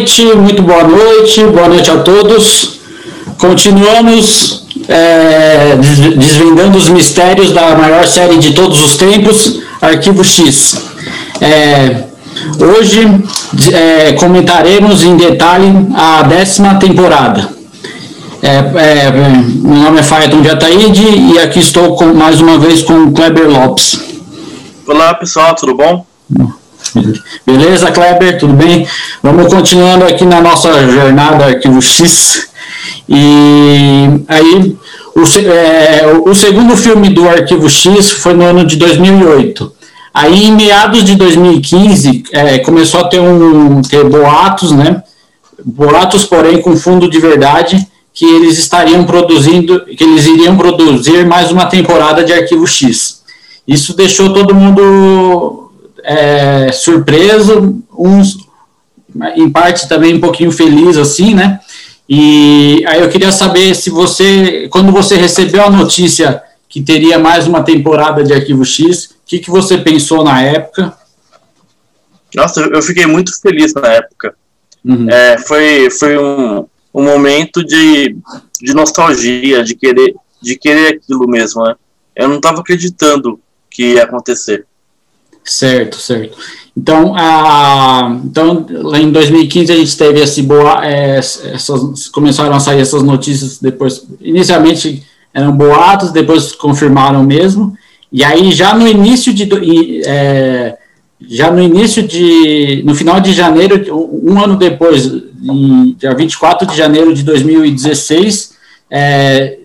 Noite, muito boa noite, boa noite a todos. Continuamos é, desvendando os mistérios da maior série de todos os tempos, Arquivo X. É, hoje é, comentaremos em detalhe a décima temporada. É, é, meu nome é Faeton de Ataíde e aqui estou com, mais uma vez com o Kleber Lopes. Olá pessoal, tudo bom? Beleza, Kleber? Tudo bem? Vamos continuando aqui na nossa jornada Arquivo X. E aí, o, é, o segundo filme do Arquivo X foi no ano de 2008. Aí, em meados de 2015, é, começou a ter, um, ter boatos, né? Boatos, porém, com fundo de verdade, que eles estariam produzindo, que eles iriam produzir mais uma temporada de Arquivo X. Isso deixou todo mundo é, surpreso, uns em parte também um pouquinho feliz assim, né? E aí eu queria saber se você, quando você recebeu a notícia que teria mais uma temporada de Arquivo X, o que, que você pensou na época? Nossa, eu fiquei muito feliz na época. Uhum. É, foi foi um, um momento de, de nostalgia, de querer, de querer aquilo mesmo, né? Eu não estava acreditando que ia acontecer. Certo, certo. Então, a, então em 2015 a gente teve esse boa, é, essas, começaram a sair essas notícias depois, inicialmente eram boatos, depois confirmaram mesmo, e aí já no início de, é, já no início de, no final de janeiro, um ano depois, em, dia 24 de janeiro de 2016, é,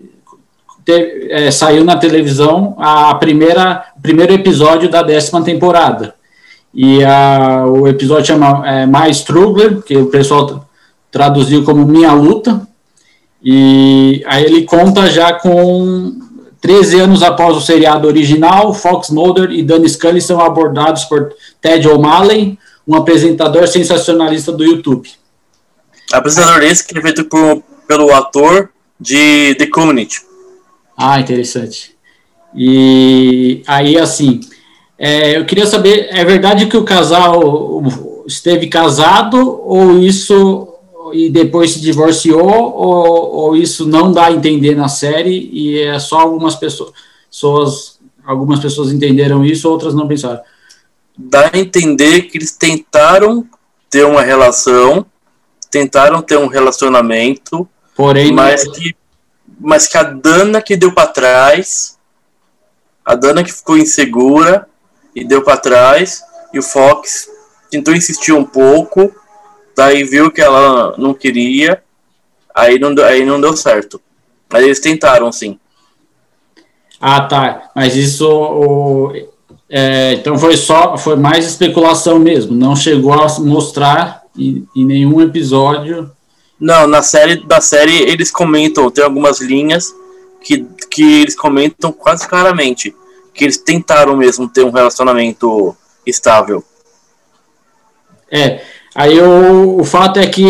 é, saiu na televisão a primeira, primeiro episódio da décima temporada. E a, o episódio chama é, My Struggle, que o pessoal traduziu como Minha Luta. E aí ele conta já com 13 anos após o seriado original, Fox Mulder e Danny Scully são abordados por Ted O'Malley, um apresentador sensacionalista do YouTube. Apresentador esse que é feito por, pelo ator de The Community. Ah, interessante. E aí, assim, é, eu queria saber, é verdade que o casal esteve casado ou isso e depois se divorciou ou, ou isso não dá a entender na série e é só algumas pessoas, pessoas algumas pessoas entenderam isso, outras não pensaram. Dá a entender que eles tentaram ter uma relação, tentaram ter um relacionamento, porém mas não... que mas que a Dana que deu para trás, a Dana que ficou insegura e deu para trás, e o Fox tentou insistir um pouco, daí viu que ela não queria, aí não, aí não deu certo. Mas eles tentaram, sim. Ah, tá. Mas isso. O, é, então foi só. Foi mais especulação mesmo. Não chegou a mostrar em, em nenhum episódio não, na série, da série eles comentam, tem algumas linhas que, que eles comentam quase claramente que eles tentaram mesmo ter um relacionamento estável. É, aí o, o fato é que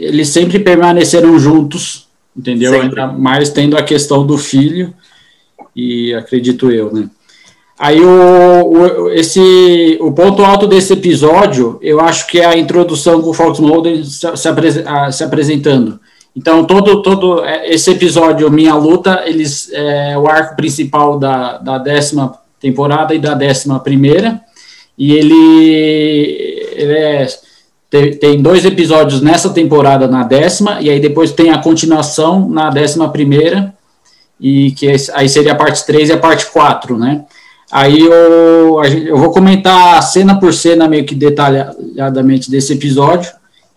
eles sempre permaneceram juntos, entendeu? Sempre. Ainda mais tendo a questão do filho, e acredito eu, né? Aí o, o, esse, o ponto alto desse episódio, eu acho que é a introdução com o Fox Mulder se, se, se, apresentando. Então, todo, todo é, esse episódio, Minha Luta, eles, é o arco principal da, da décima temporada e da décima primeira, e ele, ele é, tem, tem dois episódios nessa temporada, na décima, e aí depois tem a continuação na décima primeira, e que aí seria a parte 3 e a parte 4, né? Aí eu, eu vou comentar cena por cena, meio que detalhadamente desse episódio.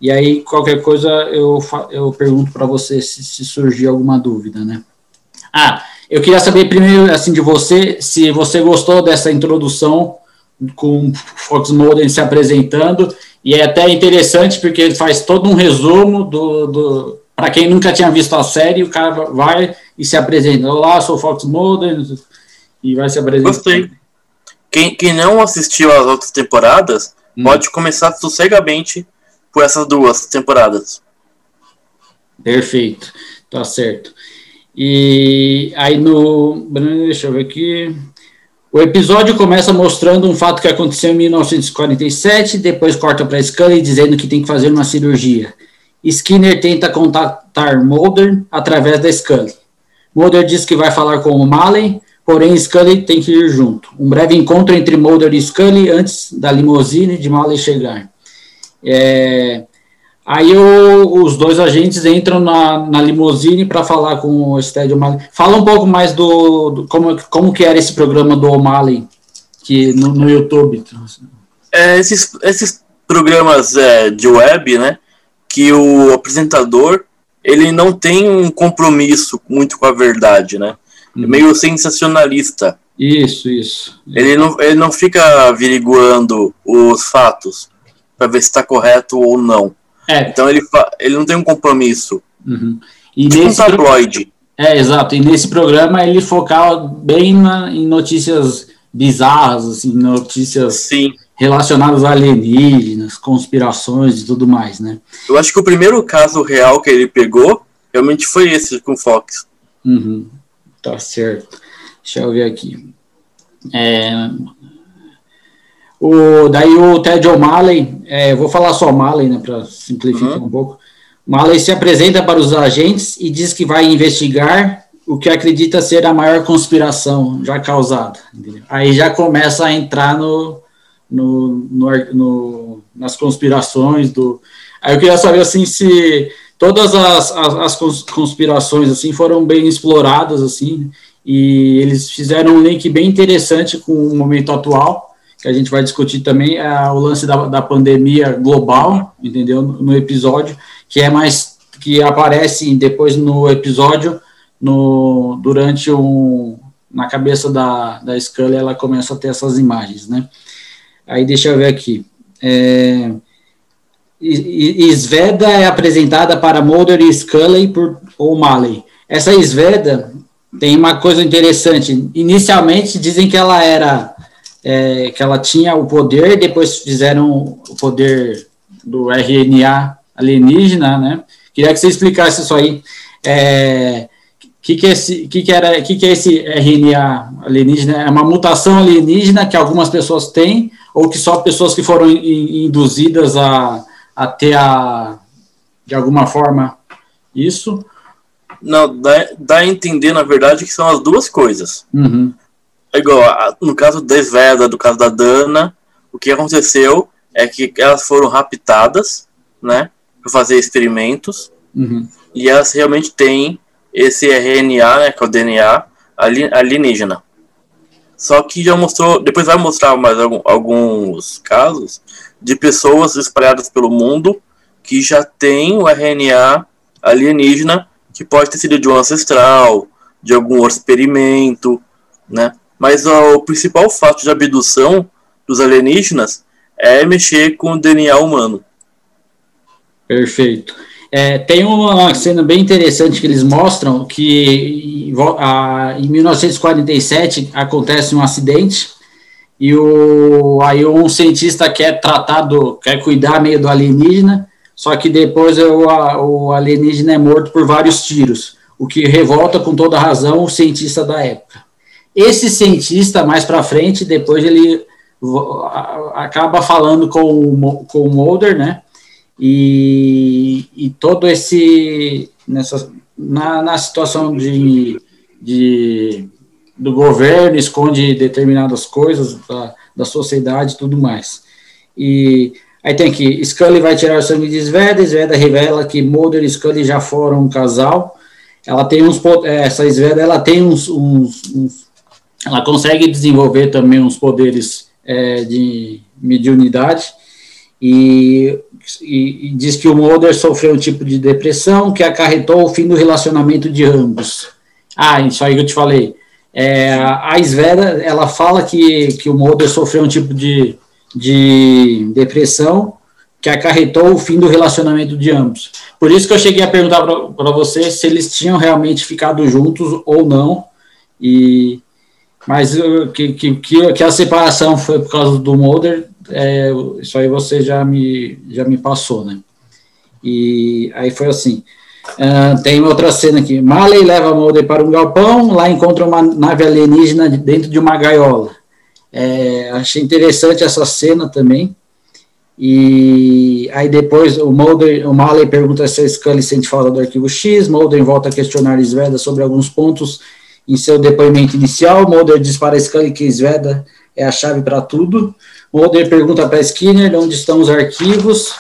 E aí, qualquer coisa, eu, eu pergunto para você se, se surgir alguma dúvida, né? Ah, eu queria saber primeiro, assim, de você, se você gostou dessa introdução com o Fox Mulder se apresentando, e é até interessante porque ele faz todo um resumo do, do para quem nunca tinha visto a série, o cara vai e se apresenta, olá, sou o Fox Mulder, e vai se apresentar. Gostei. Quem, quem não assistiu às outras temporadas hum. pode começar sossegamente por essas duas temporadas. Perfeito, tá certo. E aí no. Deixa eu ver aqui. O episódio começa mostrando um fato que aconteceu em 1947, depois corta para Scully dizendo que tem que fazer uma cirurgia. Skinner tenta contatar Mulder através da Scully. Mulder diz que vai falar com o Malley, porém Scully tem que ir junto. Um breve encontro entre Mulder e Scully antes da limusine de Malley chegar. É, Aí o, os dois agentes entram na, na limusine para falar com o Stead O'Malley. Fala um pouco mais do, do, como, como que era esse programa do O'Malley que no, no YouTube. É, esses, esses programas é, de web, né, que o apresentador ele não tem um compromisso muito com a verdade, né? É uhum. meio sensacionalista. Isso, isso. Ele não, ele não fica averiguando os fatos para ver se está correto ou não. É. Então ele, ele não tem um compromisso. Uhum. E tipo nesse um tabloide. É, exato. E nesse programa ele focava bem na, em notícias bizarras, assim, notícias Sim. relacionadas a alienígenas, conspirações e tudo mais, né? Eu acho que o primeiro caso real que ele pegou realmente foi esse com Fox. Uhum. Tá certo. Deixa eu ver aqui. É, o, daí o Ted O'Malley, é, vou falar só O'Malley, né, para simplificar uhum. um pouco. Malley se apresenta para os agentes e diz que vai investigar o que acredita ser a maior conspiração já causada. Entendeu? Aí já começa a entrar no, no, no, no, nas conspirações do. Aí eu queria saber assim se todas as, as, as conspirações assim foram bem exploradas assim e eles fizeram um link bem interessante com o momento atual que a gente vai discutir também é o lance da, da pandemia global, entendeu? No episódio, que é mais que aparece depois no episódio, no durante um na cabeça da, da Scully, ela começa a ter essas imagens, né? Aí deixa eu ver aqui. É, Sveda é apresentada para Mulder e Scully por O'Malley. Essa Sveda tem uma coisa interessante. Inicialmente dizem que ela era é, que ela tinha o poder, depois fizeram o poder do RNA alienígena, né? Queria que você explicasse isso aí. É, que que, é esse, que, que, era, que, que é esse RNA alienígena? É uma mutação alienígena que algumas pessoas têm, ou que só pessoas que foram in, induzidas a, a ter a, de alguma forma isso? Não, dá, dá a entender, na verdade, que são as duas coisas. Uhum. É igual, no caso da Sveda, do caso da Dana, o que aconteceu é que elas foram raptadas, né, para fazer experimentos, uhum. e elas realmente têm esse RNA, né, que é o DNA alienígena. Só que já mostrou, depois vai mostrar mais alguns casos de pessoas espalhadas pelo mundo que já têm o RNA alienígena que pode ter sido de um ancestral, de algum experimento, né? Mas ó, o principal fato de abdução dos alienígenas é mexer com o DNA humano. Perfeito. É, tem uma cena bem interessante que eles mostram que em 1947 acontece um acidente e o, aí um cientista quer tratar do, quer cuidar meio do alienígena, só que depois o, o alienígena é morto por vários tiros, o que revolta com toda razão o cientista da época. Esse cientista, mais para frente, depois ele acaba falando com, com o Mulder, né? E, e todo esse. Nessa, na, na situação de, de, do governo, esconde determinadas coisas da, da sociedade e tudo mais. E aí tem aqui: Scully vai tirar o sangue de Sveda, Sveda revela que Mulder e Scully já foram um casal. Ela tem uns. Essa Sveda ela tem uns, uns, uns ela consegue desenvolver também uns poderes é, de mediunidade e, e, e, diz que o Mulder sofreu um tipo de depressão que acarretou o fim do relacionamento de ambos. Ah, isso aí que eu te falei. É, a Svera, ela fala que, que o Mulder sofreu um tipo de, de depressão que acarretou o fim do relacionamento de ambos. Por isso que eu cheguei a perguntar para você se eles tinham realmente ficado juntos ou não, e mas que, que, que, a separação foi por causa do Mulder, é, isso aí você já me, já me passou, né? E aí foi assim. Uh, tem outra cena aqui. Marley leva Mulder para um galpão, lá encontra uma nave alienígena dentro de uma gaiola. É, achei interessante essa cena também. E aí depois o Mulder, o Malley pergunta se a Scully sente falta do arquivo X, Mulder volta a questionar Sveda sobre alguns pontos em seu depoimento inicial, Mulder diz para Scully que Sveda é a chave para tudo, Mulder pergunta para Skinner onde estão os arquivos,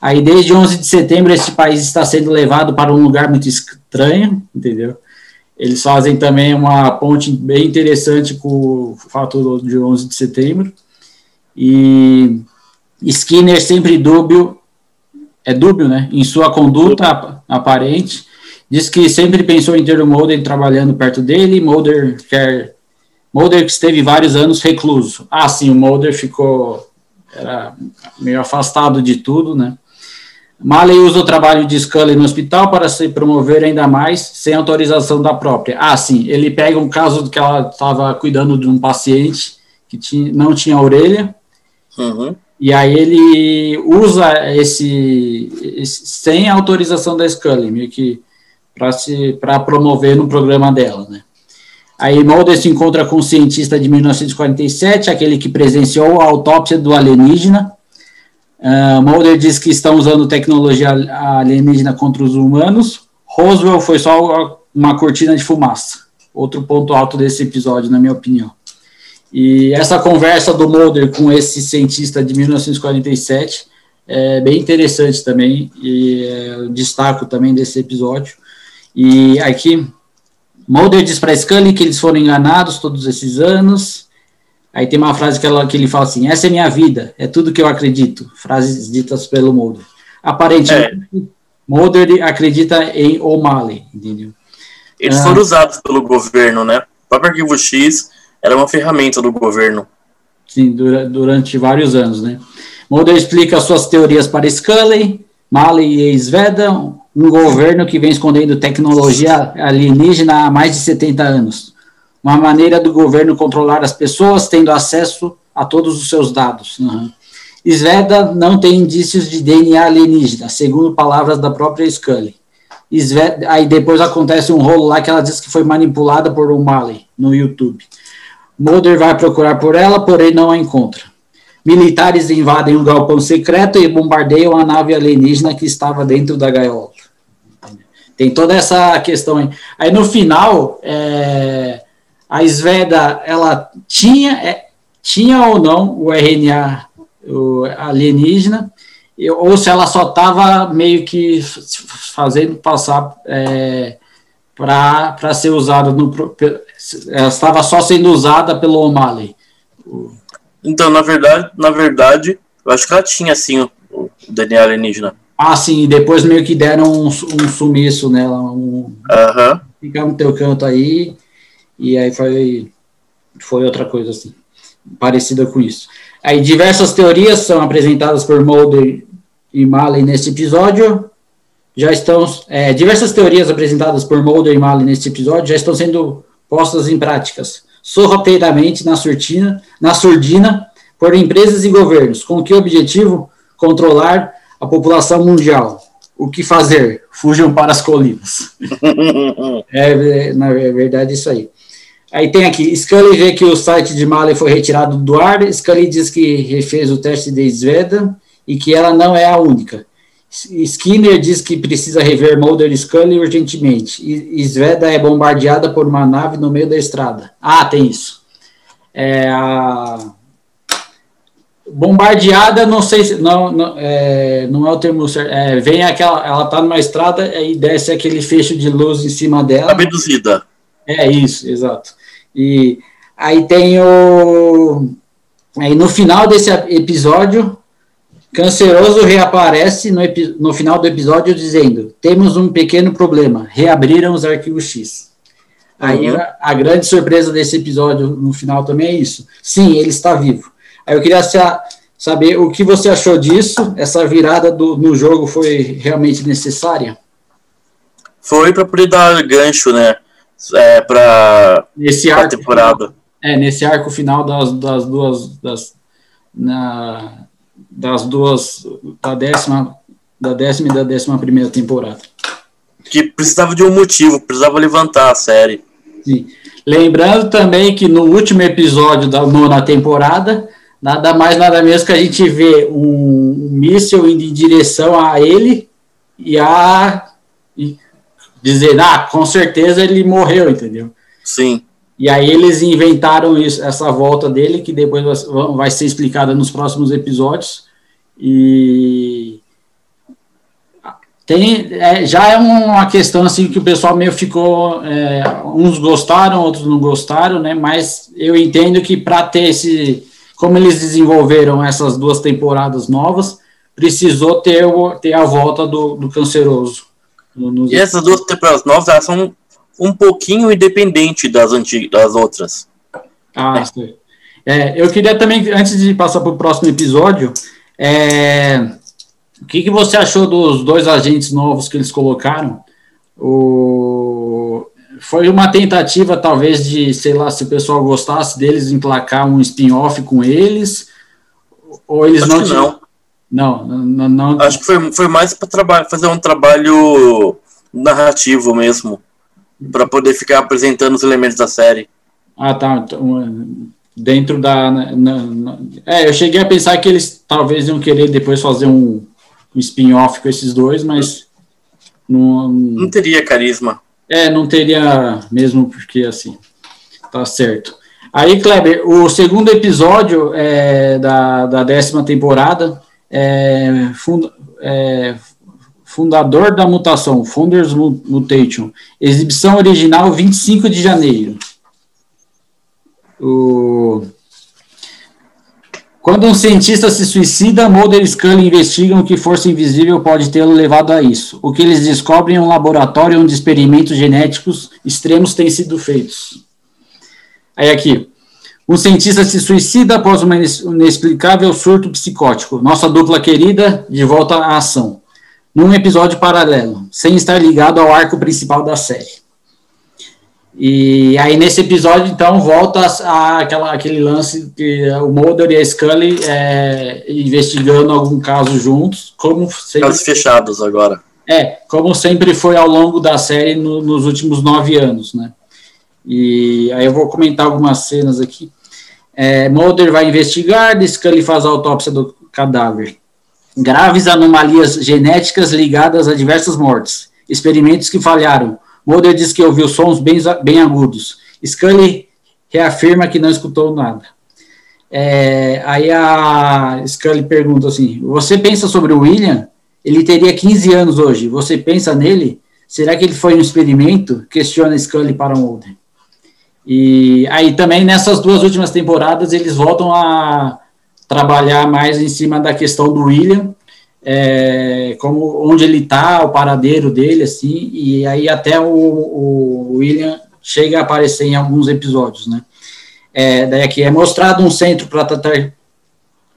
aí desde 11 de setembro esse país está sendo levado para um lugar muito estranho, entendeu? Eles fazem também uma ponte bem interessante com o fato de 11 de setembro, e Skinner sempre dúbio, é dúbio, né, em sua conduta aparente, diz que sempre pensou em ter o Mulder trabalhando perto dele, Mulder quer, Mulder que esteve vários anos recluso. Ah, sim, o Mulder ficou, era meio afastado de tudo, né, Maley usa o trabalho de Scully no hospital para se promover ainda mais, sem autorização da própria. Ah, sim, ele pega um caso que ela estava cuidando de um paciente que tinha, não tinha orelha, uhum. E aí ele usa esse, esse sem autorização da Scully, meio que para promover no programa dela, né? Aí Mulder se encontra com o cientista de 1947, aquele que presenciou a autópsia do alienígena. Uh, Mulder diz que estão usando tecnologia alienígena contra os humanos. Roswell foi só uma cortina de fumaça. Outro ponto alto desse episódio, na minha opinião. E essa conversa do Mulder com esse cientista de 1947 é bem interessante também, e é, destaco também desse episódio. E aqui, Mulder diz para Scully que eles foram enganados todos esses anos. Aí tem uma frase que, ela, que ele fala assim: Essa é minha vida, é tudo que eu acredito. Frases ditas pelo Mulder. Aparentemente, é. Mulder acredita em O'Malley, entendeu? Eles ah, foram usados pelo governo, né? O próprio arquivo X era uma ferramenta do governo. Sim, durante vários anos, né? Mulder explica suas teorias para Scully, Malley e Sveda, um governo que vem escondendo tecnologia alienígena há mais de 70 anos. Uma maneira do governo controlar as pessoas tendo acesso a todos os seus dados. Uhum. Sveda não tem indícios de DNA alienígena, segundo palavras da própria Scully. Sveda, aí depois acontece um rolo lá que ela diz que foi manipulada por um Malley no YouTube. Mulder vai procurar por ela, porém não a encontra. Militares invadem um galpão secreto e bombardeiam a nave alienígena que estava dentro da gaiola. Tem toda essa questão aí. Aí no final, é, a Sveda, ela tinha, é, tinha ou não o RNA o alienígena, ou se ela só estava meio que fazendo passar é, para ser usada no, ela estava só sendo usada pelo O'Malley. Então, na verdade, na verdade, eu acho que ela tinha sim o, o DNA alienígena. Ah, sim, e depois meio que deram um, um sumiço nela. Um, uhum. Fica no teu canto aí, e aí foi, foi outra coisa assim, parecida com isso. Aí diversas teorias são apresentadas por Mulder e Malley neste episódio. Já estão é, diversas teorias apresentadas por Mulder e Malley neste episódio já estão sendo postas em práticas sorrateiramente na surdina, na surdina por empresas e governos. Com que objetivo? Controlar a população mundial. O que fazer? Fujam para as colinas. é, é, na verdade, isso aí. Aí tem aqui, Scully vê que o site de Mali foi retirado do ar, Scully diz que refez o teste de Sveda e que ela não é a única. Skinner diz que precisa rever Mulder e Scully urgentemente. E Sveda é bombardeada por uma nave no meio da estrada. Ah, tem isso. É, a... Bombardeada, não sei se. Não, não, é, não é o termo certo. É, vem aquela. Ela tá numa estrada e desce aquele fecho de luz em cima dela. Abduzida. É isso, exato. E aí tem o. Aí no final desse episódio, Canceroso reaparece no, no, final do episódio dizendo: temos um pequeno problema, reabriram os arquivos X. Aí uhum. a, a, grande surpresa desse episódio no final também é isso. Sim, ele está vivo. Aí eu queria saber o que você achou disso. Essa virada do, no jogo foi realmente necessária? Foi para poder dar gancho, né? É, para a temporada. Final, é, nesse arco final das, das duas. Das, na, das duas, da décima, da décima e da décima primeira temporada. Que precisava de um motivo, precisava levantar a série. Sim. Lembrando também que no último episódio da nona temporada, nada mais, nada menos que a gente vê um, um míssil indo em direção a ele e a e dizer, ah, com certeza ele morreu, entendeu? Sim. E aí eles inventaram isso, essa volta dele, que depois vai ser explicada nos próximos episódios. E tem, é, já é uma questão assim que o pessoal meio ficou, é, uns gostaram, outros não gostaram, né? Mas eu entendo que para ter esse, como eles desenvolveram essas duas temporadas novas, precisou ter, ter a volta do, do canceroso. E essas duas temporadas novas elas são um pouquinho independente das antigas, das outras. Ah, é. É, eu queria também, antes de passar para o próximo episódio, é, o que, que você achou dos dois agentes novos que eles colocaram? O, foi uma tentativa, talvez, de, sei lá, se o pessoal gostasse deles, emplacar um spin-off com eles, ou eles Acho não tinham... Não. Não, não, não, Acho que foi, foi mais para fazer um trabalho narrativo mesmo, para poder ficar apresentando os elementos da série. Ah, tá. Então, dentro da. Na, na, é, eu cheguei a pensar que eles talvez iam querer depois fazer um um spin-off com esses dois, mas não, não teria carisma. É, não teria mesmo, porque assim, tá certo. Aí, Kleber, o segundo episódio é, da, da décima temporada é, fund, é, Fundador da Mutação, Founders Mutation, exibição original 25 de janeiro. O, quando um cientista se suicida, Mulder e Scully investigam que força invisível pode tê-lo levado a isso. O que eles descobrem é um laboratório onde experimentos genéticos extremos têm sido feitos. Aí aqui, um cientista se suicida após um inexplicável surto psicótico. Nossa dupla querida de volta à ação. Num episódio paralelo, sem estar ligado ao arco principal da série. E aí nesse episódio, então, volta a, aquela, aquele lance que o Mulder e a Scully é, investigando algum caso juntos, como sempre, casos fechados agora. É, como sempre foi ao longo da série no, nos últimos nove anos, né? E aí eu vou comentar algumas cenas aqui. É, Mulder vai investigar, Scully faz a autópsia do cadáver. Graves anomalias genéticas ligadas a diversas mortes. Experimentos que falharam Mulder diz que ouviu sons bem, bem agudos. Scully reafirma que não escutou nada. É, aí a Scully pergunta assim: Você pensa sobre o William? Ele teria 15 anos hoje. Você pensa nele? Será que ele foi um experimento? Questiona Scully para Mulder. E aí também nessas duas últimas temporadas eles voltam a trabalhar mais em cima da questão do William é, como onde ele está, o paradeiro dele, assim, e aí até o, o, William chega a aparecer em alguns episódios, né? É, daí aqui é mostrado um centro para tratar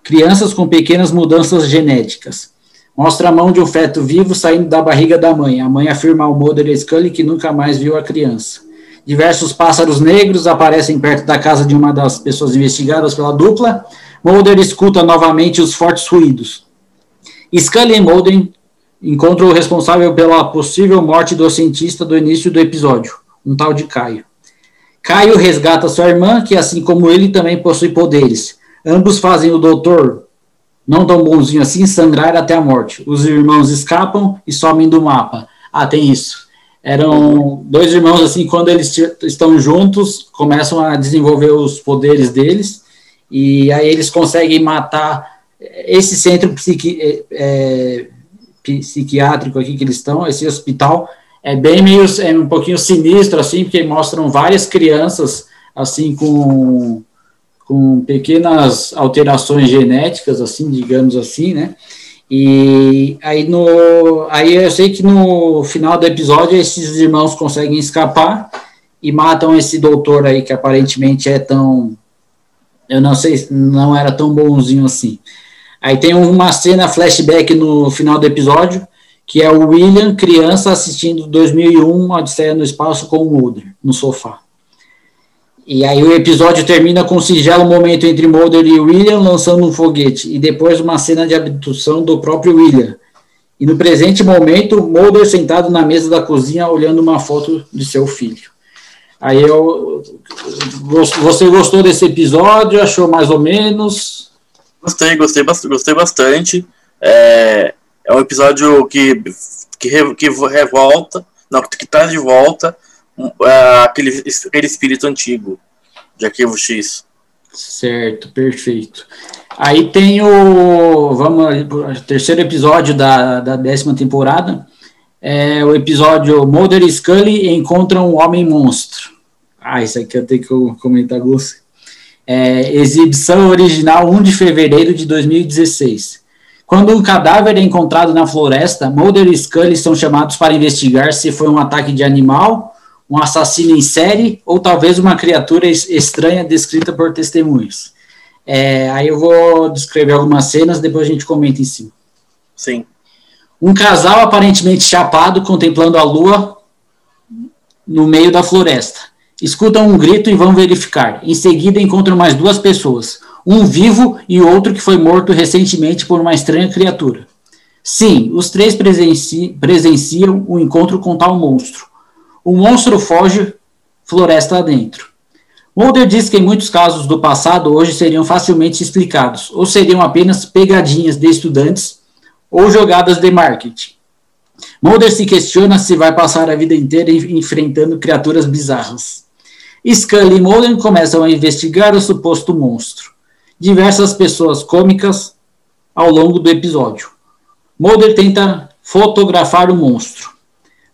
crianças com pequenas mudanças genéticas. Mostra a mão de um feto vivo saindo da barriga da mãe. A mãe afirma ao Mulder Scully que nunca mais viu a criança. Diversos pássaros negros aparecem perto da casa de uma das pessoas investigadas pela dupla. Mulder escuta novamente os fortes ruídos. Scully e Mulder encontram o responsável pela possível morte do cientista do início do episódio, um tal de Caio. Caio resgata sua irmã, que assim como ele também possui poderes. Ambos fazem o doutor, não tão bonzinho assim, sangrar até a morte. Os irmãos escapam e somem do mapa. Ah, tem isso. Eram dois irmãos, assim, quando eles estão juntos, começam a desenvolver os poderes deles, e aí eles conseguem matar esse centro psiqui, é, é, psiquiátrico aqui que eles estão, esse hospital, é bem meio, é um pouquinho sinistro, assim, porque mostram várias crianças, assim, com, com pequenas alterações genéticas, assim, digamos assim, né, e aí, no, aí eu sei que no final do episódio esses irmãos conseguem escapar e matam esse doutor aí que aparentemente é tão eu não sei, não era tão bonzinho assim. Aí tem uma cena flashback no final do episódio, que é o William, criança, assistindo 2001, Odisseia no Espaço, com o Mulder, no sofá. E aí o episódio termina com um singelo momento entre Mulder e William lançando um foguete, e depois uma cena de abdução do próprio William. E no presente momento, Mulder sentado na mesa da cozinha olhando uma foto de seu filho. Aí eu. Você gostou desse episódio? Achou mais ou menos? Gostei, gostei, gostei bastante. É, é um episódio que, que, que revolta, não, que traz de volta uh, aquele, aquele espírito antigo de Arquivo X. Certo, perfeito. Aí tem o. Vamos terceiro episódio da, da décima temporada. É o episódio Mulder e Scully encontram um homem monstro. Ah, isso aqui eu tenho que comentar com você. É, exibição original 1 de fevereiro de 2016. Quando um cadáver é encontrado na floresta, Mulder e Scully são chamados para investigar se foi um ataque de animal, um assassino em série ou talvez uma criatura estranha descrita por testemunhos. É, aí eu vou descrever algumas cenas, depois a gente comenta em cima. Sim. Um casal aparentemente chapado contemplando a lua no meio da floresta. Escutam um grito e vão verificar. Em seguida encontram mais duas pessoas, um vivo e outro que foi morto recentemente por uma estranha criatura. Sim, os três presenci presenciam o encontro com tal monstro. O monstro foge floresta adentro. Mulder diz que em muitos casos do passado hoje seriam facilmente explicados, ou seriam apenas pegadinhas de estudantes ou jogadas de marketing. Mulder se questiona se vai passar a vida inteira enfrentando criaturas bizarras. Scully e Mulder começam a investigar o suposto monstro. Diversas pessoas cômicas ao longo do episódio. Mulder tenta fotografar o monstro.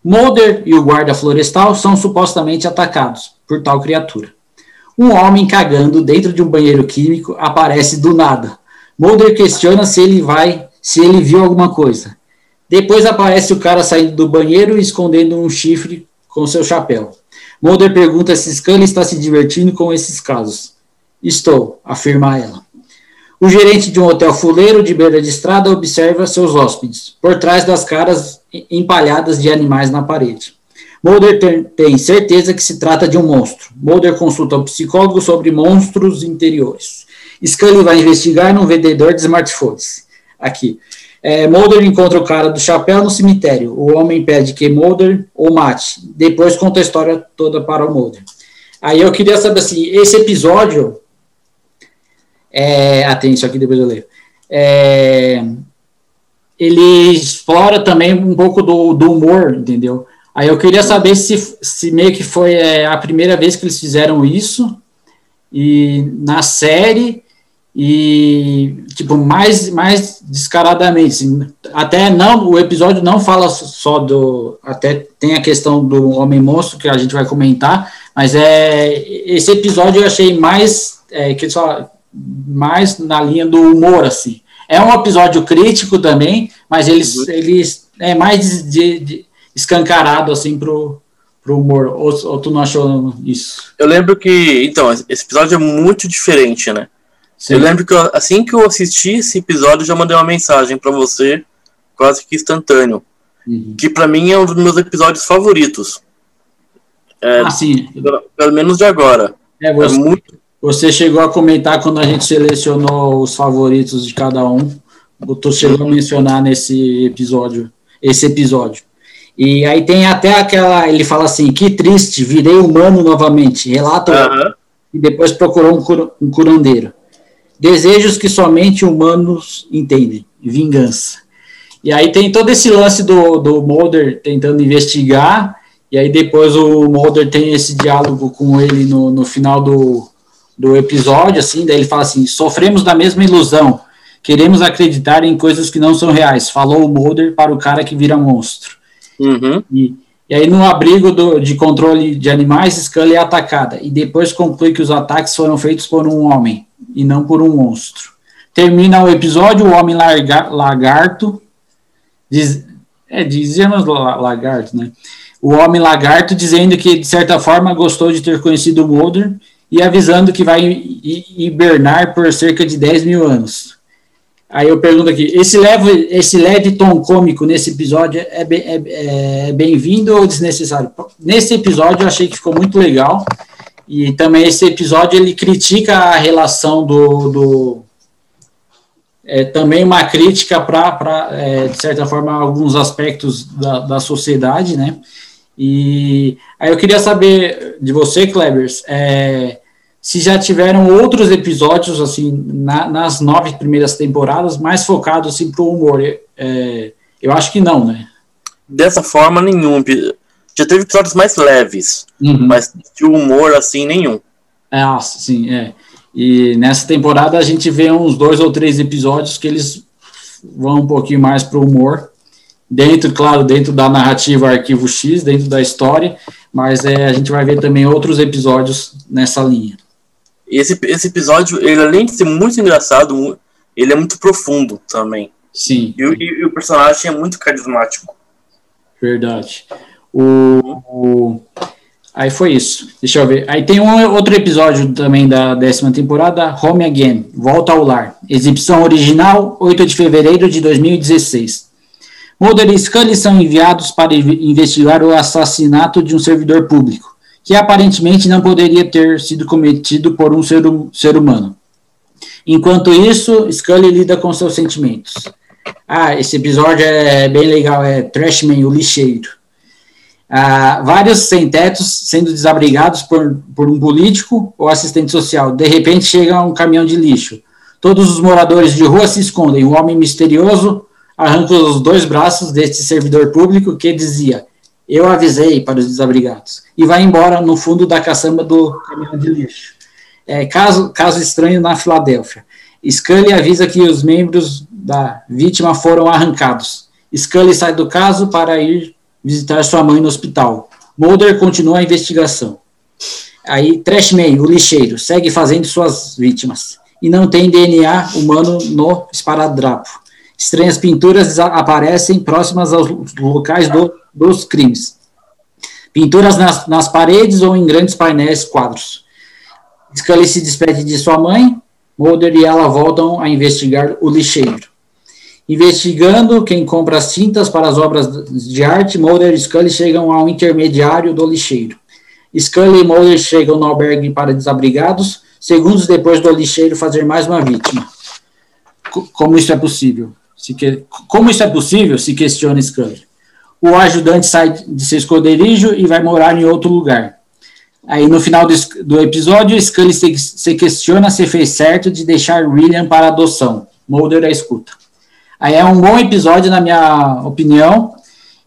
Mulder e o guarda florestal são supostamente atacados por tal criatura. Um homem cagando dentro de um banheiro químico aparece do nada. Mulder questiona se ele vai, se ele viu alguma coisa. Depois aparece o cara saindo do banheiro e escondendo um chifre com seu chapéu. Mulder pergunta se Scully está se divertindo com esses casos. Estou, afirma ela. O gerente de um hotel fuleiro de beira de estrada observa seus hóspedes, por trás das caras empalhadas de animais na parede. Mulder tem certeza que se trata de um monstro. Mulder consulta um psicólogo sobre monstros interiores. Scully vai investigar num vendedor de smartphones. Aqui. É, Mulder encontra o cara do chapéu no cemitério. O homem pede que Mulder o mate. Depois conta a história toda para o Mulder. Aí eu queria saber assim, esse episódio. É, ah, tem isso aqui, depois eu leio. É, ele explora também um pouco do, do humor, entendeu? Aí eu queria saber se, se meio que foi é, a primeira vez que eles fizeram isso e na série e tipo mais mais descaradamente assim, até não o episódio não fala só do até tem a questão do homem monstro que a gente vai comentar mas é esse episódio eu achei mais é, que só mais na linha do humor assim é um episódio crítico também mas eles uhum. eles é mais de, de escancarado assim pro, pro humor. Ou, ou tu não achou isso? Eu lembro que. Então, esse episódio é muito diferente, né? Sim. Eu lembro que eu, assim que eu assisti esse episódio, já mandei uma mensagem para você, quase que instantâneo. Uhum. Que para mim é um dos meus episódios favoritos. É, ah, sim. Pelo menos de agora. É, você, é muito... você chegou a comentar quando a gente selecionou os favoritos de cada um. Tu chegou a mencionar nesse episódio, esse episódio. E aí tem até aquela, ele fala assim, que triste, virei humano novamente, relata uhum. e depois procurou um, cur, um curandeiro. Desejos que somente humanos entendem, vingança. E aí tem todo esse lance do, do Mulder tentando investigar, e aí depois o Mulder tem esse diálogo com ele no, no final do, do episódio, assim, daí ele fala assim, sofremos da mesma ilusão, queremos acreditar em coisas que não são reais, falou o Mulder para o cara que vira monstro. Uhum. E, e aí, no abrigo do, de controle de animais, Scully é atacada. E depois conclui que os ataques foram feitos por um homem e não por um monstro. Termina o episódio, o homem larga, lagarto. Diz, é, dizemos lagarto, né? O homem lagarto dizendo que, de certa forma, gostou de ter conhecido o Mulder e avisando que vai hibernar por cerca de 10 mil anos. Aí eu pergunto aqui, esse leve, esse leve tom cômico nesse episódio é, é, é bem-vindo ou desnecessário? Nesse episódio eu achei que ficou muito legal, e também esse episódio ele critica a relação do... do é, também uma crítica para, é, de certa forma, alguns aspectos da, da sociedade, né? E aí eu queria saber de você, Klebers, é, se já tiveram outros episódios, assim, na, nas nove primeiras temporadas, mais focados, assim, pro humor. É, eu acho que não, né? Dessa forma, nenhum. Já teve episódios mais leves, uhum. mas de humor, assim, nenhum. É, ah, sim, é. E nessa temporada a gente vê uns dois ou três episódios que eles vão um pouquinho mais pro humor. Dentro, claro, dentro da narrativa Arquivo X, dentro da história, mas é, a gente vai ver também outros episódios nessa linha. Esse, esse episódio, ele além de ser muito engraçado, ele é muito profundo também. Sim. E, e, e o personagem é muito carismático. Verdade. O, o, aí foi isso. Deixa eu ver. Aí tem um outro episódio também da décima temporada, Home Again, Volta ao Lar. Exibição original, 8 de fevereiro de 2016. Mulder e Scully são enviados para investigar o assassinato de um servidor público que aparentemente não poderia ter sido cometido por um ser, ser humano. Enquanto isso, Scully lida com seus sentimentos. Ah, esse episódio é bem legal, é Trashman, o lixeiro. Ah, vários sem-tetos sendo desabrigados por, por um político ou assistente social. De repente chega um caminhão de lixo. Todos os moradores de rua se escondem. Um homem misterioso arranca os dois braços deste servidor público que dizia: eu avisei para os desabrigados. E vai embora no fundo da caçamba do caminhão de lixo. É, caso, caso estranho na Filadélfia. Scully avisa que os membros da vítima foram arrancados. Scully sai do caso para ir visitar sua mãe no hospital. Mulder continua a investigação. Aí, Trashman, o lixeiro, segue fazendo suas vítimas. E não tem DNA humano no esparadrapo. Estranhas pinturas aparecem próximas aos locais do dos crimes. Pinturas nas, nas paredes ou em grandes painéis quadros. Scully se despede de sua mãe, Mulder e ela voltam a investigar o lixeiro. Investigando quem compra as tintas para as obras de arte, Mulder e Scully chegam ao intermediário do lixeiro. Scully e Mulder chegam no albergue para desabrigados, segundos depois do lixeiro fazer mais uma vítima. Como isso é possível? Que... Como isso é possível? Se questiona Scully o ajudante sai de seu esconderijo e vai morar em outro lugar. Aí no final do, episódio, Scully se, se, questiona se fez certo de deixar William para adoção. Mulder a escuta. Aí é um bom episódio, na minha opinião.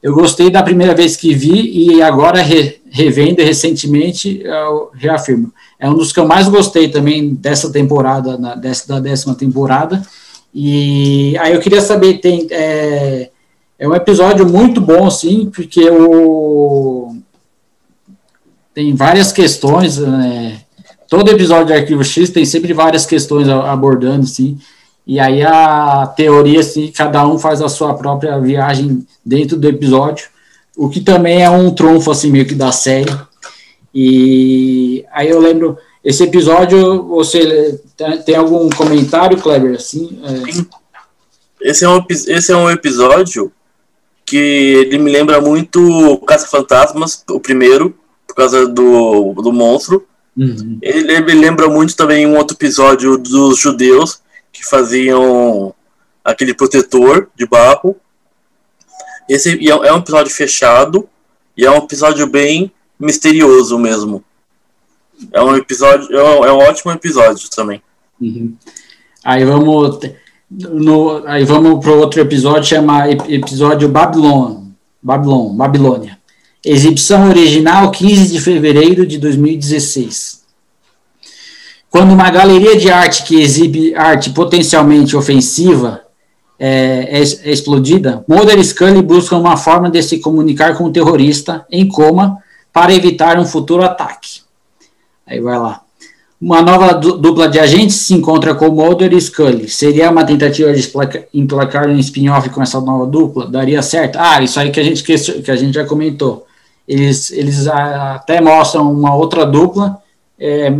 Eu gostei da primeira vez que vi e agora re, revendo recentemente, eu reafirmo. É um dos que eu mais gostei também dessa temporada, na, dessa, da décima temporada. E aí eu queria saber, tem, é, é um episódio muito bom, sim, porque o... tem várias questões, né? todo episódio de Arquivo X tem sempre várias questões abordando, sim, e aí a teoria, assim, cada um faz a sua própria viagem dentro do episódio, o que também é um trunfo, assim, meio que da série, e aí eu lembro, esse episódio, você tem algum comentário, Kleber, assim? É... Esse, é um, esse é um episódio que ele me lembra muito Caça-Fantasmas, o primeiro, por causa do, do monstro. Uhum. Ele, ele lembra muito também um outro episódio dos judeus que faziam aquele protetor de barro. Esse é, é um episódio fechado e é um episódio bem misterioso mesmo. É um episódio, é um, é ótimo episódio também. Uhum. Aí vamos no, aí vamos para outro episódio, chama episódio Babylon, Babylon, Babilônia. Exibição original, 15 de fevereiro de 2016. Quando uma galeria de arte que exibe arte potencialmente ofensiva é, é, é explodida, Mulder e Scully buscam uma forma de se comunicar com o terrorista em coma para evitar um futuro ataque. Aí vai lá. Uma nova dupla de agentes se encontra com Mulder e Scully. Seria uma tentativa de emplacar um spin-off com essa nova dupla? Daria certo? Ah, isso aí que a gente, que a gente já comentou. Eles, eles até mostram uma outra dupla é,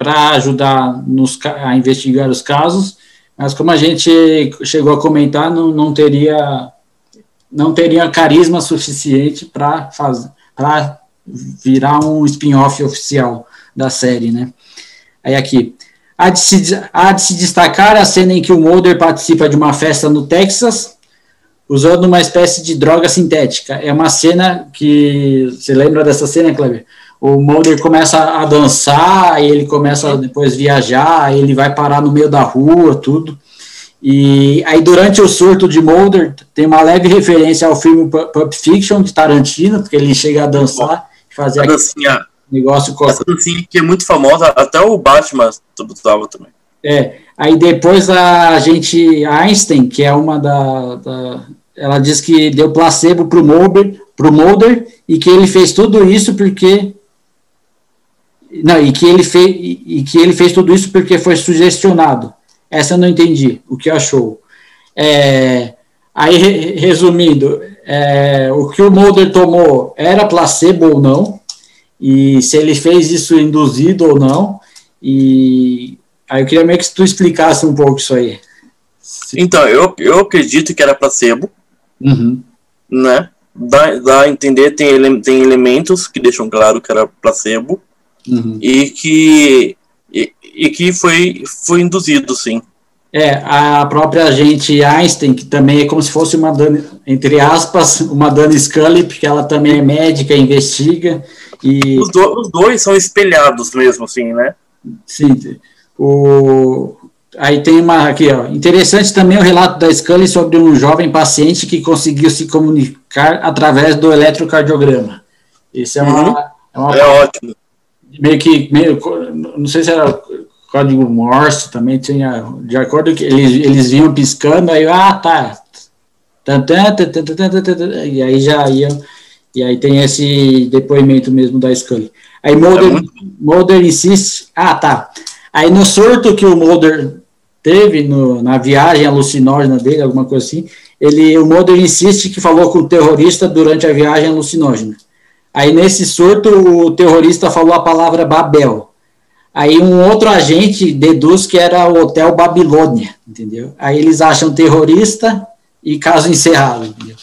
para ajudar nos, a investigar os casos, mas como a gente chegou a comentar, não, não teria não teria carisma suficiente para virar um spin-off oficial da série, né? Aí aqui. Há de, se, há de se destacar a cena em que o Mulder participa de uma festa no Texas, usando uma espécie de droga sintética. É uma cena que. Você lembra dessa cena, Kleber? O Mulder começa a dançar, ele começa a depois viajar, ele vai parar no meio da rua, tudo. E aí, durante o surto de Mulder, tem uma leve referência ao filme Pulp Fiction de Tarantino, porque ele chega a dançar e fazer aquele negócio. Com... Essa dancinha que é muito famosa, até o Batman usava também. É, aí depois a gente, Einstein, que é uma da, da ela diz que deu placebo pro Mulder, pro Mulder e que ele fez tudo isso porque não, e que ele fez e que ele fez tudo isso porque foi sugestionado. Essa eu não entendi. O que achou? É, aí, resumindo, é, o que o Mulder tomou era placebo ou não, e se ele fez isso induzido ou não, e aí eu queria meio que tu explicasse um pouco isso aí. Então, eu, eu acredito que era placebo, uhum. né? Dá, dá a entender, tem, ele, tem elementos que deixam claro que era placebo, uhum. e que e, e que foi, foi induzido, sim. É, a própria agente Einstein, que também é como se fosse uma Dani, entre aspas, uma Dani Scully, porque ela também é médica, investiga. E... Os, do, os dois são espelhados mesmo, assim, né? Sim. O, aí tem uma aqui, ó. Interessante também o relato da Scully sobre um jovem paciente que conseguiu se comunicar através do eletrocardiograma. Isso é uma. Uhum. É, uma, é ótimo meio que, meio, não sei se era código Morse também tinha, de acordo que eles, eles vinham piscando, aí, ah, tá, e aí já iam, e aí tem esse depoimento mesmo da Scully. Aí Mulder, é. Mulder insiste, ah, tá, aí no surto que o Mulder teve no, na viagem alucinógena dele, alguma coisa assim, ele, o Mulder insiste que falou com o terrorista durante a viagem alucinógena. Aí nesse surto o terrorista falou a palavra Babel. Aí um outro agente deduz que era o Hotel Babilônia, entendeu? Aí eles acham terrorista e caso encerrado. Entendeu?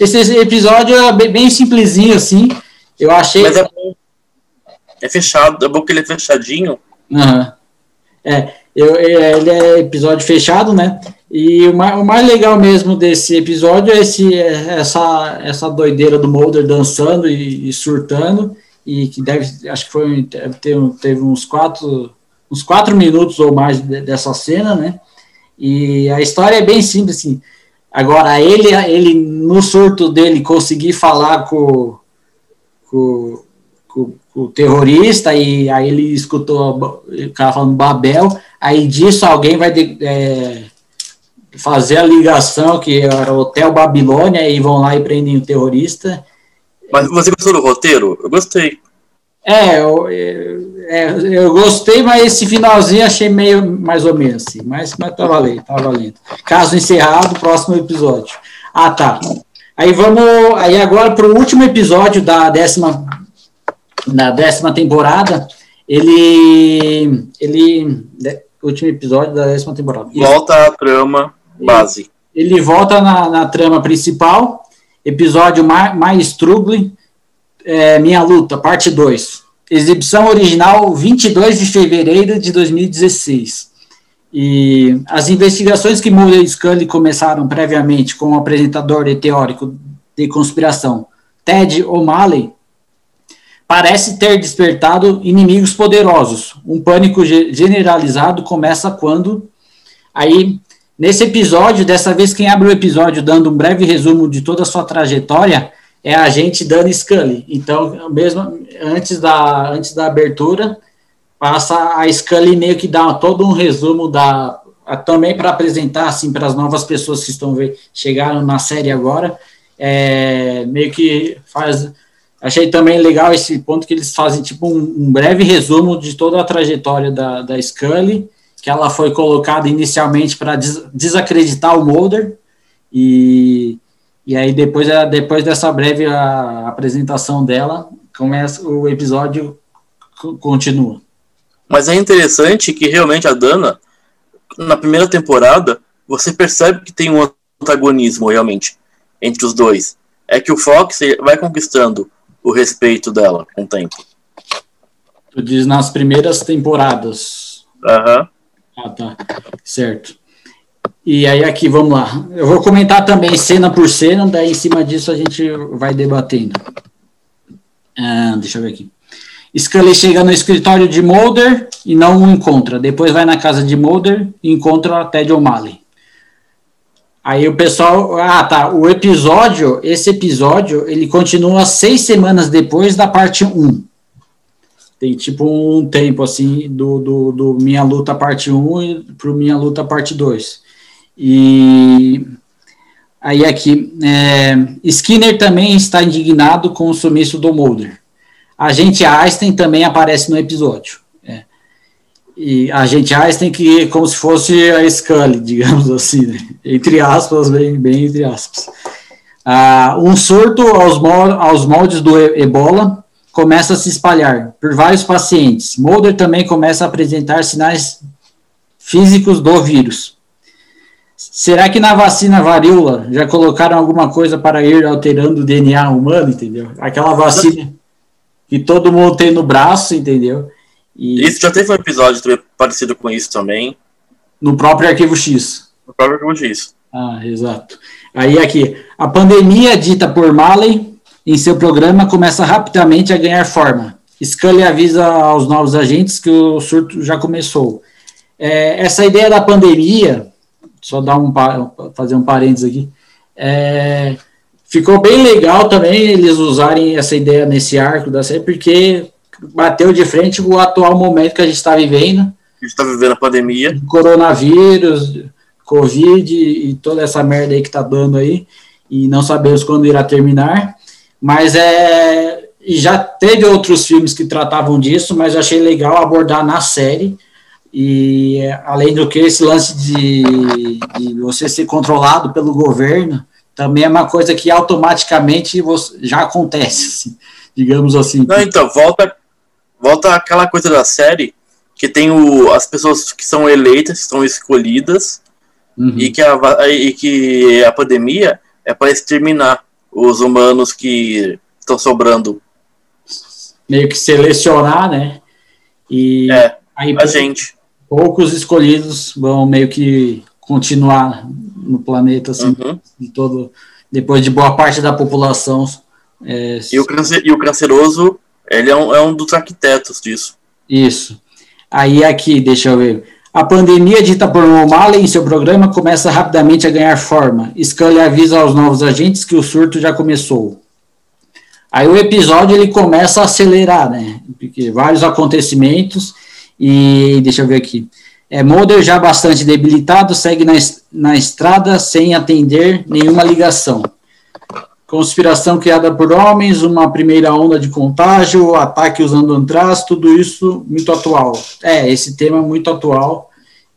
Esse episódio é bem, bem simplesinho assim. Eu achei. Mas é bom. É fechado, é bom que ele é fechadinho. Uhum. É, eu, é, ele é episódio fechado, né? E o mais, o mais, legal mesmo desse episódio é esse, essa, essa doideira do Mulder dançando e, e, surtando, e que deve, acho que foi, ter, teve uns quatro, uns quatro minutos ou mais dessa cena, né? E a história é bem simples, assim. Agora, ele, ele no surto dele, conseguir falar com, com, com o terrorista, e aí ele escutou o cara falando Babel, aí disso alguém vai... De, é, fazer a ligação que era o Hotel Babilônia e vão lá e prendem o terrorista. Mas você gostou do roteiro? Eu gostei. É, eu, é, eu gostei, mas esse finalzinho achei meio mais ou menos assim. Mas, mas tá valendo, tá valendo. Caso encerrado, próximo episódio. Ah, tá. Aí vamos. Aí agora para o último episódio da décima, da décima temporada. Ele. Ele. Último episódio da décima temporada. Volta a trama base. Ele, volta na, na, trama principal, episódio mais, mais Struggling, é, Minha Luta, parte 2. Exibição original 22 de fevereiro de 2016. E as investigações que Mulder e Scully começaram previamente com o apresentador e teórico de conspiração Ted O'Malley parece ter despertado inimigos poderosos. Um pânico generalizado começa quando aí Nesse episódio, dessa vez quem abre o episódio dando um breve resumo de toda a sua trajetória é a gente Dani Scully. Então, mesmo antes da, antes da abertura, passa a Scully meio que dá todo um resumo da também para apresentar assim para as novas pessoas que estão ver, chegaram na série agora, é, meio que faz achei também legal esse ponto que eles fazem tipo um, um breve resumo de toda a trajetória da, da Scully que ela foi colocada inicialmente para des desacreditar o Mulder, e, e aí depois, depois dessa breve a, apresentação dela, começa o episódio continua. Mas é interessante que realmente a Dana, na primeira temporada, você percebe que tem um antagonismo realmente entre os dois. É que o Fox vai conquistando o respeito dela com o tempo. Tu diz nas primeiras temporadas. Aham. Ah, tá. Certo. E aí aqui, vamos lá. Eu vou comentar também cena por cena, daí em cima disso a gente vai debatendo. Ah, deixa eu ver aqui. Scully chega no escritório de Mulder e não o encontra. Depois vai na casa de Mulder e encontra a Ted O'Malley. Aí o pessoal, ah tá, o episódio, esse episódio, ele continua seis semanas depois da parte 1. Tem tipo um tempo assim do, do, do Minha Luta parte 1 e pro Minha Luta parte 2. E aí aqui, é, Skinner também está indignado com o sumiço do Mulder. A gente Einstein também aparece no episódio. E a gente Einstein que como se fosse a Scully, digamos assim, né? entre aspas, bem, bem entre aspas. Ah, um surto aos, aos moldes do ebola começa a se espalhar por vários pacientes. Mulder também começa a apresentar sinais físicos do vírus. Será que na vacina varíola já colocaram alguma coisa para ir alterando o DNA humano, entendeu? Aquela vacina que todo mundo tem no braço, entendeu? E isso já teve um episódio parecido com isso também. No próprio Arquivo X. No próprio Arquivo X. Ah, exato. Aí aqui, a pandemia dita por Malley em seu programa começa rapidamente a ganhar forma. Scully avisa aos novos agentes que o surto já começou. É, essa ideia da pandemia, só dar um fazer um parênteses aqui, é, ficou bem legal também eles usarem essa ideia nesse arco da série, porque bateu de frente o atual momento que a gente está vivendo. A gente está vivendo a pandemia. Coronavírus, Covid e toda essa merda aí que está dando aí, e não sabemos quando irá terminar. Mas é. E já teve outros filmes que tratavam disso, mas eu achei legal abordar na série. E além do que, esse lance de, de você ser controlado pelo governo também é uma coisa que automaticamente já acontece, assim, digamos assim. Não, então, volta, volta aquela coisa da série que tem o, as pessoas que são eleitas, que são escolhidas, uhum. e, que a, e que a pandemia é para exterminar os humanos que estão sobrando. Meio que selecionar, né? E é, aí, a gente. Poucos escolhidos vão meio que continuar no planeta, assim, uhum. de todo, depois de boa parte da população. É, e, o e o canceroso, ele é um, é um dos arquitetos disso. Isso. Aí aqui, deixa eu ver. A pandemia dita por O'Malley em seu programa começa rapidamente a ganhar forma. Scully avisa aos novos agentes que o surto já começou. Aí o episódio ele começa a acelerar, né? Porque vários acontecimentos e deixa eu ver aqui. É, Mulder, já bastante debilitado, segue na, na estrada sem atender nenhuma ligação. Conspiração criada por homens, uma primeira onda de contágio, ataque usando antraz, tudo isso muito atual. É, esse tema é muito atual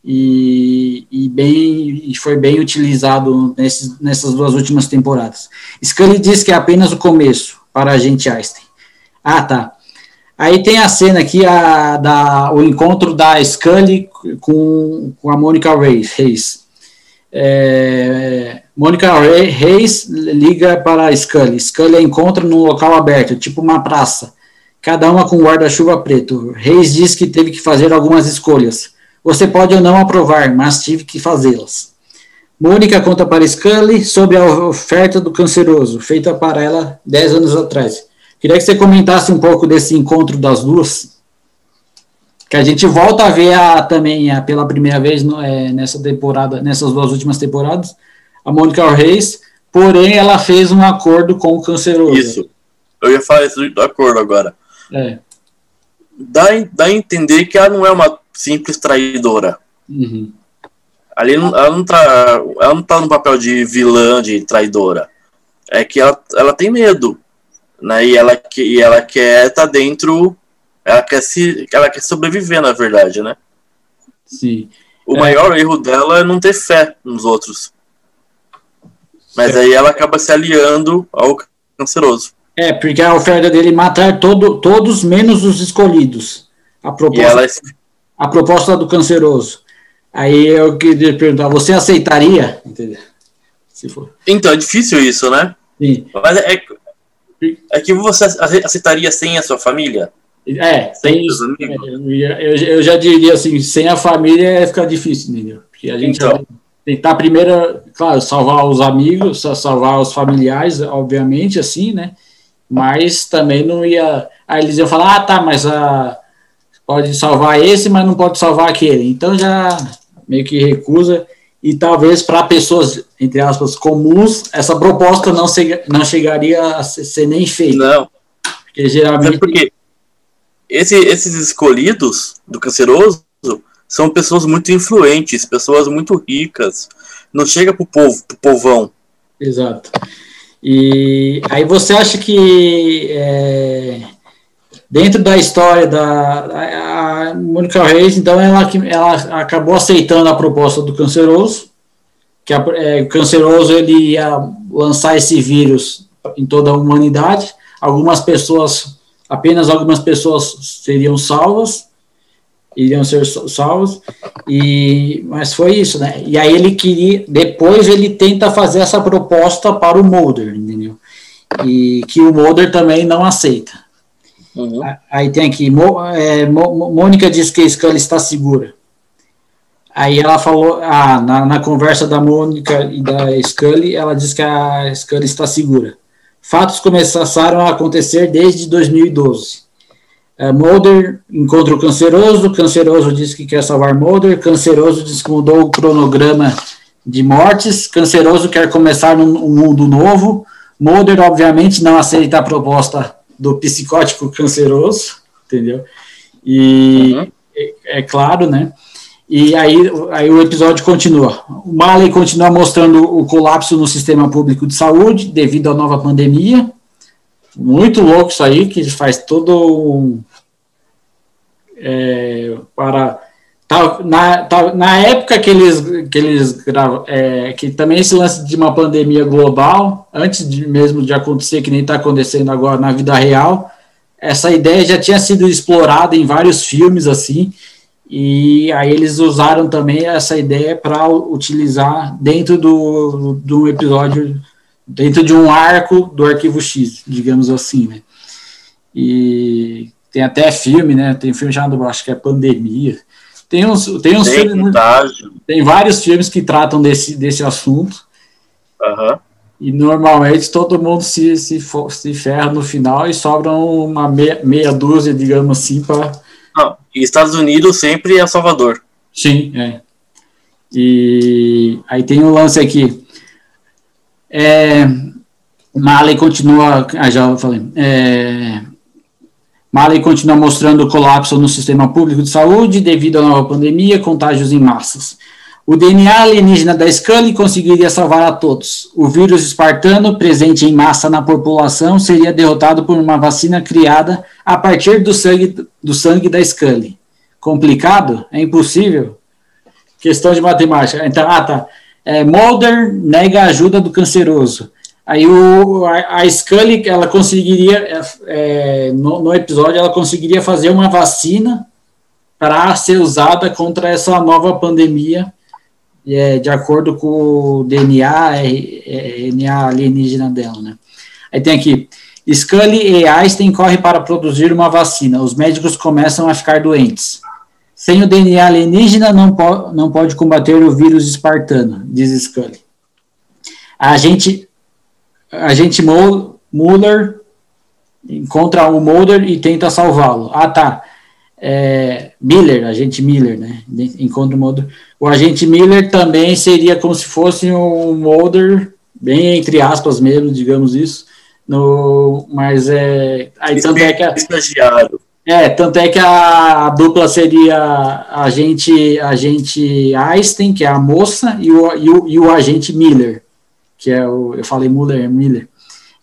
e, e bem e foi bem utilizado nesses, nessas duas últimas temporadas. Scully diz que é apenas o começo para a gente Einstein. Ah, tá. Aí tem a cena aqui, a, da, o encontro da Scully com, com a Mônica Reis. É, Mônica Reis liga para Scully. Scully a encontra num local aberto, tipo uma praça. Cada uma com guarda-chuva preto. Reis diz que teve que fazer algumas escolhas. Você pode ou não aprovar, mas tive que fazê-las. Mônica conta para Scully sobre a oferta do canceroso, feita para ela 10 anos atrás. Queria que você comentasse um pouco desse encontro das duas, que a gente volta a ver a, também a, pela primeira vez no, é, nessa temporada, nessas duas últimas temporadas, a Mônica Reis, porém ela fez um acordo com o canceroso. Isso, eu ia falar isso do acordo agora. É. Dá, dá a entender que ela não é uma simples traidora. Uhum. Ali ela não tá, ela não tá no papel de vilã, de traidora. É que ela, ela tem medo né? E ela, e ela quer estar tá dentro, ela quer se, ela quer sobreviver, na verdade, né? Sim. O é. maior erro dela é não ter fé nos outros. Mas aí ela acaba se aliando ao canceroso. É, porque a oferta dele é matar todo, todos menos os escolhidos. A proposta, ela... É a proposta do canceroso. Aí eu queria perguntar, você aceitaria? Entendeu? Se for. Então, é difícil isso, né? Sim. Mas é, é que você aceitaria sem a sua família? É, sem, eu, eu, já diria assim, sem a família é ficar difícil, entendeu? Porque a gente então, tentar primeiro, claro, salvar os amigos, salvar os familiares, obviamente, assim, né? Mas também não ia. Aí eles iam falar, ah, tá, mas a, pode salvar esse, mas não pode salvar aquele. Então já meio que recusa. E talvez para pessoas, entre aspas, comuns, essa proposta não, se, não chegaria a ser nem feita. Não. Porque geralmente. É esse, esses escolhidos do canceroso são pessoas muito influentes, pessoas muito ricas. Não chega pro povo, pro povão. Exato. E aí você acha que é, dentro da história da a Mônica Reis, então ela, ela acabou aceitando a proposta do canceroso, que a, é, o canceroso ele ia lançar esse vírus em toda a humanidade. Algumas pessoas, apenas algumas pessoas seriam salvas, iriam ser salvos, e, mas foi isso, né? E aí ele queria, depois ele tenta fazer essa proposta para o Mulder, entendeu? E que o Mulder também não aceita. Uhum. Aí tem aqui, é, Mônica diz que a Scully está segura. Aí ela falou, ah, na, na conversa da Mônica e da Scully, ela diz que a Scully está segura. Fatos começaram a acontecer desde 2012. Uh, Mulder encontra o canceroso, canceroso diz que quer salvar Mulder, canceroso diz que mudou o cronograma de mortes, canceroso quer começar um mundo novo, Mulder obviamente não aceita a proposta do psicótico canceroso, entendeu? E uhum. é, é, claro, né? E aí, aí o episódio continua. O Marley continua mostrando o colapso no sistema público de saúde devido à nova pandemia. Muito louco isso aí, que faz todo um, é, para tá, na, tá, na época que eles que eles é, que também esse lance de uma pandemia global antes de, mesmo de acontecer que nem está acontecendo agora na vida real essa ideia já tinha sido explorada em vários filmes assim e aí eles usaram também essa ideia para utilizar dentro do, do episódio dentro de um arco do arquivo X, digamos assim, né? E tem até filme, né? Tem filme chamado, acho que é Pandemia. Tem uns, tem uns tem filmes, tem vários filmes que tratam desse, desse assunto. Uhum. E normalmente todo mundo se, se, se ferra no final e sobra uma meia, meia dúzia, digamos assim, para. Estados Unidos sempre é Salvador. Sim, é. E aí tem um lance aqui. É, Marley continua. Ah, já falei. É, Marley continua mostrando o colapso no sistema público de saúde devido à nova pandemia, contágios em massas. O DNA alienígena da Scully conseguiria salvar a todos. O vírus espartano, presente em massa na população, seria derrotado por uma vacina criada a partir do sangue, do sangue da Scully. Complicado? É impossível? Questão de matemática. Então, ah, tá é, Mulder nega a ajuda do canceroso. Aí o, a, a Scully, ela conseguiria, é, no, no, episódio, ela conseguiria fazer uma vacina para ser usada contra essa nova pandemia, é, de acordo com o DNA, RNA alienígena dela, né? Aí tem aqui, Scully e Einstein correm para produzir uma vacina. Os médicos começam a ficar doentes. Sem o DNA alienígena, não, po não pode combater o vírus espartano, diz Scully. A gente, a gente Muller encontra o Mulder e tenta salvá-lo. Ah, tá. É, Miller, agente Miller, né? Encontra o Mulder. O agente Miller também seria como se fosse um Mulder, bem entre aspas mesmo, digamos isso. No, mas é. Aí tanto é que a, estagiário. É, tanto é que a, a, dupla seria a gente, a gente Einstein, que é a moça, e o, e o, e o agente Miller, que é o, eu falei Muller, é Miller,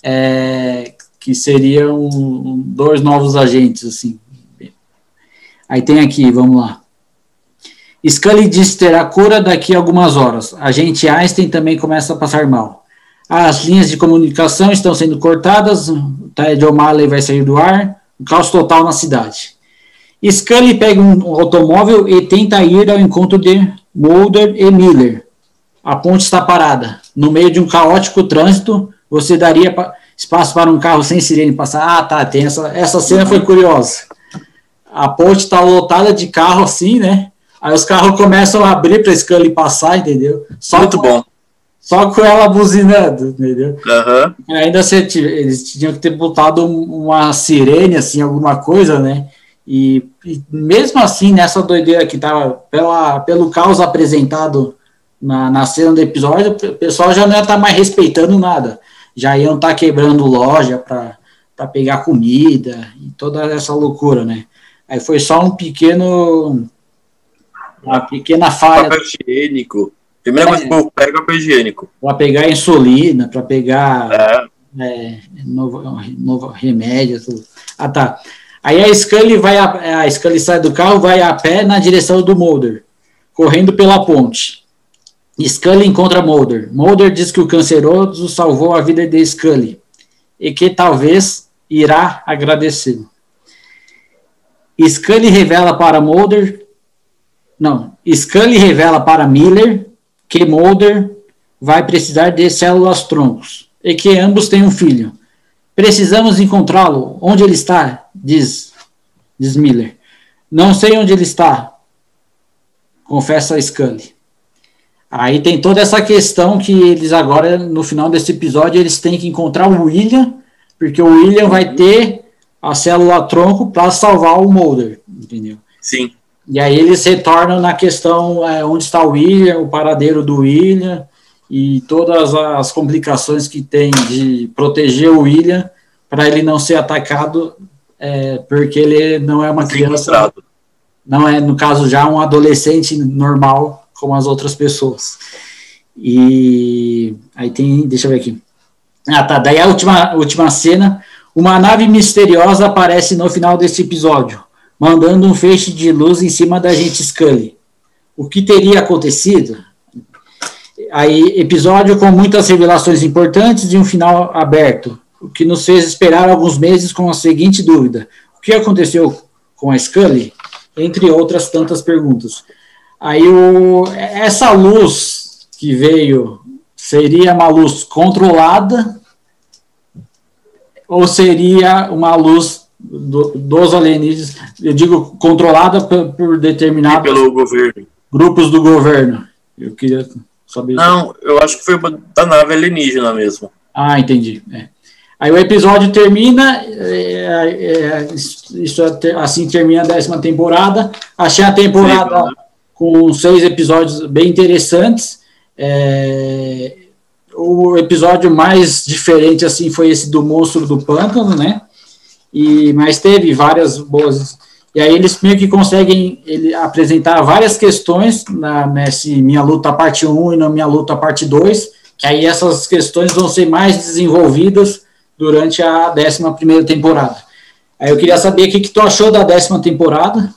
é, que seriam dois novos agentes, assim. Aí tem aqui, vamos lá. Scully diz terá cura daqui a algumas horas. Agente Einstein também começa a passar mal. As linhas de comunicação estão sendo cortadas, Ted O'Malley vai sair do ar, um caos total na cidade. Scully pega um automóvel e tenta ir ao encontro de Mulder e Miller. A ponte está parada. No meio de um caótico trânsito, você daria espaço para um carro sem sirene passar? Ah, tá, tem essa, essa cena foi curiosa. A ponte está lotada de carro assim, né? Aí os carros começam a abrir para Scully passar, entendeu? Só Muito com, bom. Só com ela buzinando, entendeu? Uhum. Ainda se, eles tinham que ter botado uma sirene, assim, alguma coisa, né? E, e, mesmo assim, nessa doideira que tava pela, pelo caos apresentado na, na cena do episódio, o pessoal já não ia estar tá mais respeitando nada. Já iam estar tá quebrando loja para pegar comida e toda essa loucura, né? Aí foi só um pequeno. Uma pequena falha. Papel higiênico. Primeira é, coisa que eu pego é papel higiênico. Para pegar insulina, para pegar é. É, novo, novo remédio, tudo. Ah, tá. Aí a Scully vai a, a Scully sai do carro, vai a pé na direção do Mulder, correndo pela ponte. Scully encontra Mulder. Mulder diz que o canceroso salvou a vida de Scully e que talvez irá agradecê-lo. Scully revela para Mulder, não, Scully revela para Miller que Mulder vai precisar de células troncos e que ambos têm um filho. Precisamos encontrá-lo. Onde ele está? Diz, diz Miller. Não sei onde ele está, confessa Scully. Aí tem toda essa questão que eles agora, no final desse episódio, eles têm que encontrar o William, porque o William vai ter a célula tronco para salvar o Mulder, entendeu? Sim. E aí eles retornam na questão é, onde está o William, o paradeiro do William, e todas as complicações que tem de proteger o William para ele não ser atacado, é, porque ele não é uma criança, não é, no caso, já um adolescente normal como as outras pessoas. E aí tem, deixa eu ver aqui. Ah, tá. Daí a última, última cena, uma nave misteriosa aparece no final desse episódio, mandando um feixe de luz em cima da gente Scully. O que teria acontecido? Aí, episódio com muitas revelações importantes e um final aberto, o que nos fez esperar alguns meses com a seguinte dúvida: o que aconteceu com a Scully? Entre outras tantas perguntas. Aí, o, essa luz que veio seria uma luz controlada ou seria uma luz do, dos alienígenas, eu digo controlada por, por determinados grupos do governo? Eu queria não, eu acho que foi da nave alienígena mesmo. Ah, entendi. É. Aí o episódio termina, é, é, isso é assim termina a décima temporada. Achei a temporada Sim, né? com seis episódios bem interessantes. É, o episódio mais diferente assim foi esse do monstro do pântano, né? E mas teve várias boas e aí eles meio que conseguem ele, apresentar várias questões na, nesse Minha Luta Parte 1 e na Minha Luta Parte 2, que aí essas questões vão ser mais desenvolvidas durante a 11 temporada. Aí eu queria saber o que, que tu achou da décima temporada.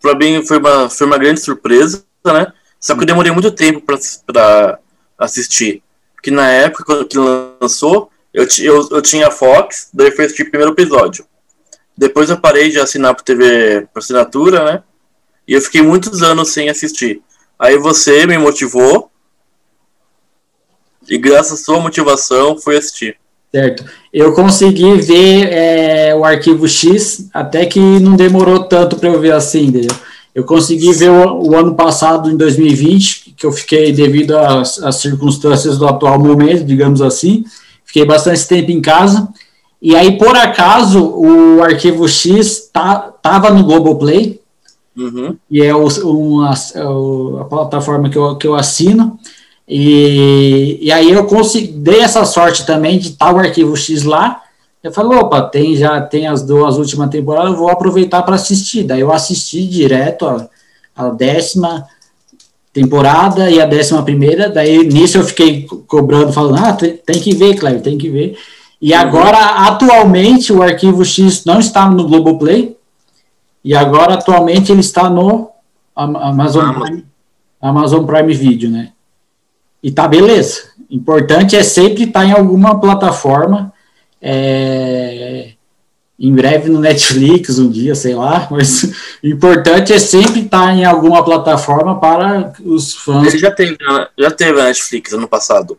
Para mim foi uma, foi uma grande surpresa, né? Só que eu demorei muito tempo para assistir. Porque na época que lançou, eu, eu, eu tinha Fox, daí eu assisti o primeiro episódio. Depois eu parei de assinar por TV por assinatura, né? E eu fiquei muitos anos sem assistir. Aí você me motivou. E graças à sua motivação fui assistir. Certo. Eu consegui ver é, o arquivo X, até que não demorou tanto para eu ver assim, entendeu? Eu consegui ver o, o, ano passado, em 2020, que eu fiquei devido às, às circunstâncias do atual momento, digamos assim. Fiquei bastante tempo em casa. E aí, por acaso, o arquivo X tá, tava no Globoplay, uhum. e é o, uma, é a plataforma que eu, que eu assino. E, e aí eu consegui, dei essa sorte também de estar o arquivo X lá. Eu falei, opa, tem, já tem as duas últimas temporadas, eu vou aproveitar para assistir. Daí eu assisti direto a, a décima temporada e a décima primeira. Daí nisso eu fiquei cobrando, falando, ah, tem, tem que ver, Cleber, tem que ver. E agora, atualmente, o arquivo X não está no Globoplay. E agora, atualmente, ele está no Amazon, Prime, Amazon Prime Video, né? E tá beleza. Importante é sempre estar em alguma plataforma. É, em breve no Netflix, um dia, sei lá, mas o importante é sempre estar em alguma plataforma para os fãs. Ele já teve, já teve a Netflix ano passado.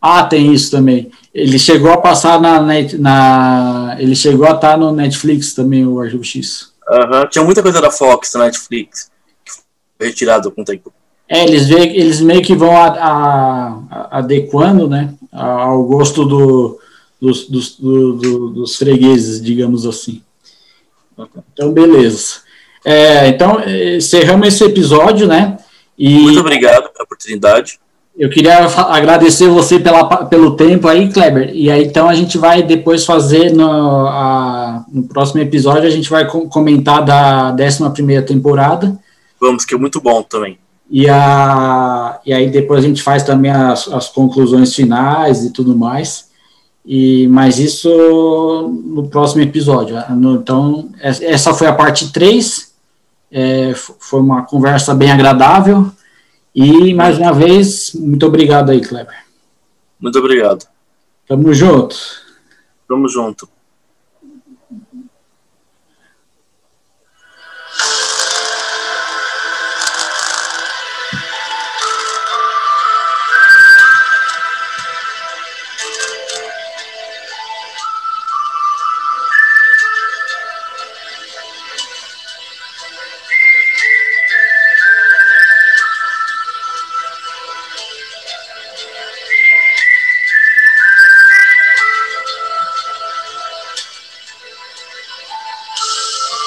Ah, tem isso também. Ele chegou a passar na, net, na ele chegou a estar no Netflix também o Arquivo X. Uhum. Tinha muita coisa da Fox na Netflix que foi retirado com o tempo. É, eles, vê, eles meio que vão a, a, adequando, né, ao gosto do, dos, dos, do, do, dos fregueses, digamos assim. Então, beleza. É, então, encerramos esse episódio, né? E Muito obrigado pela oportunidade. Eu queria agradecer você pela, pelo tempo aí, Kleber. E aí, então, a gente vai depois fazer no, a, no próximo episódio, a gente vai comentar da 11 temporada. Vamos, que é muito bom também. E, a, e aí, depois a gente faz também as, as conclusões finais e tudo mais. E, mas isso no próximo episódio. Então, essa foi a parte 3. É, foi uma conversa bem agradável. E, mais uma vez, muito obrigado aí, Kleber. Muito obrigado. Tamo junto. Tamo junto.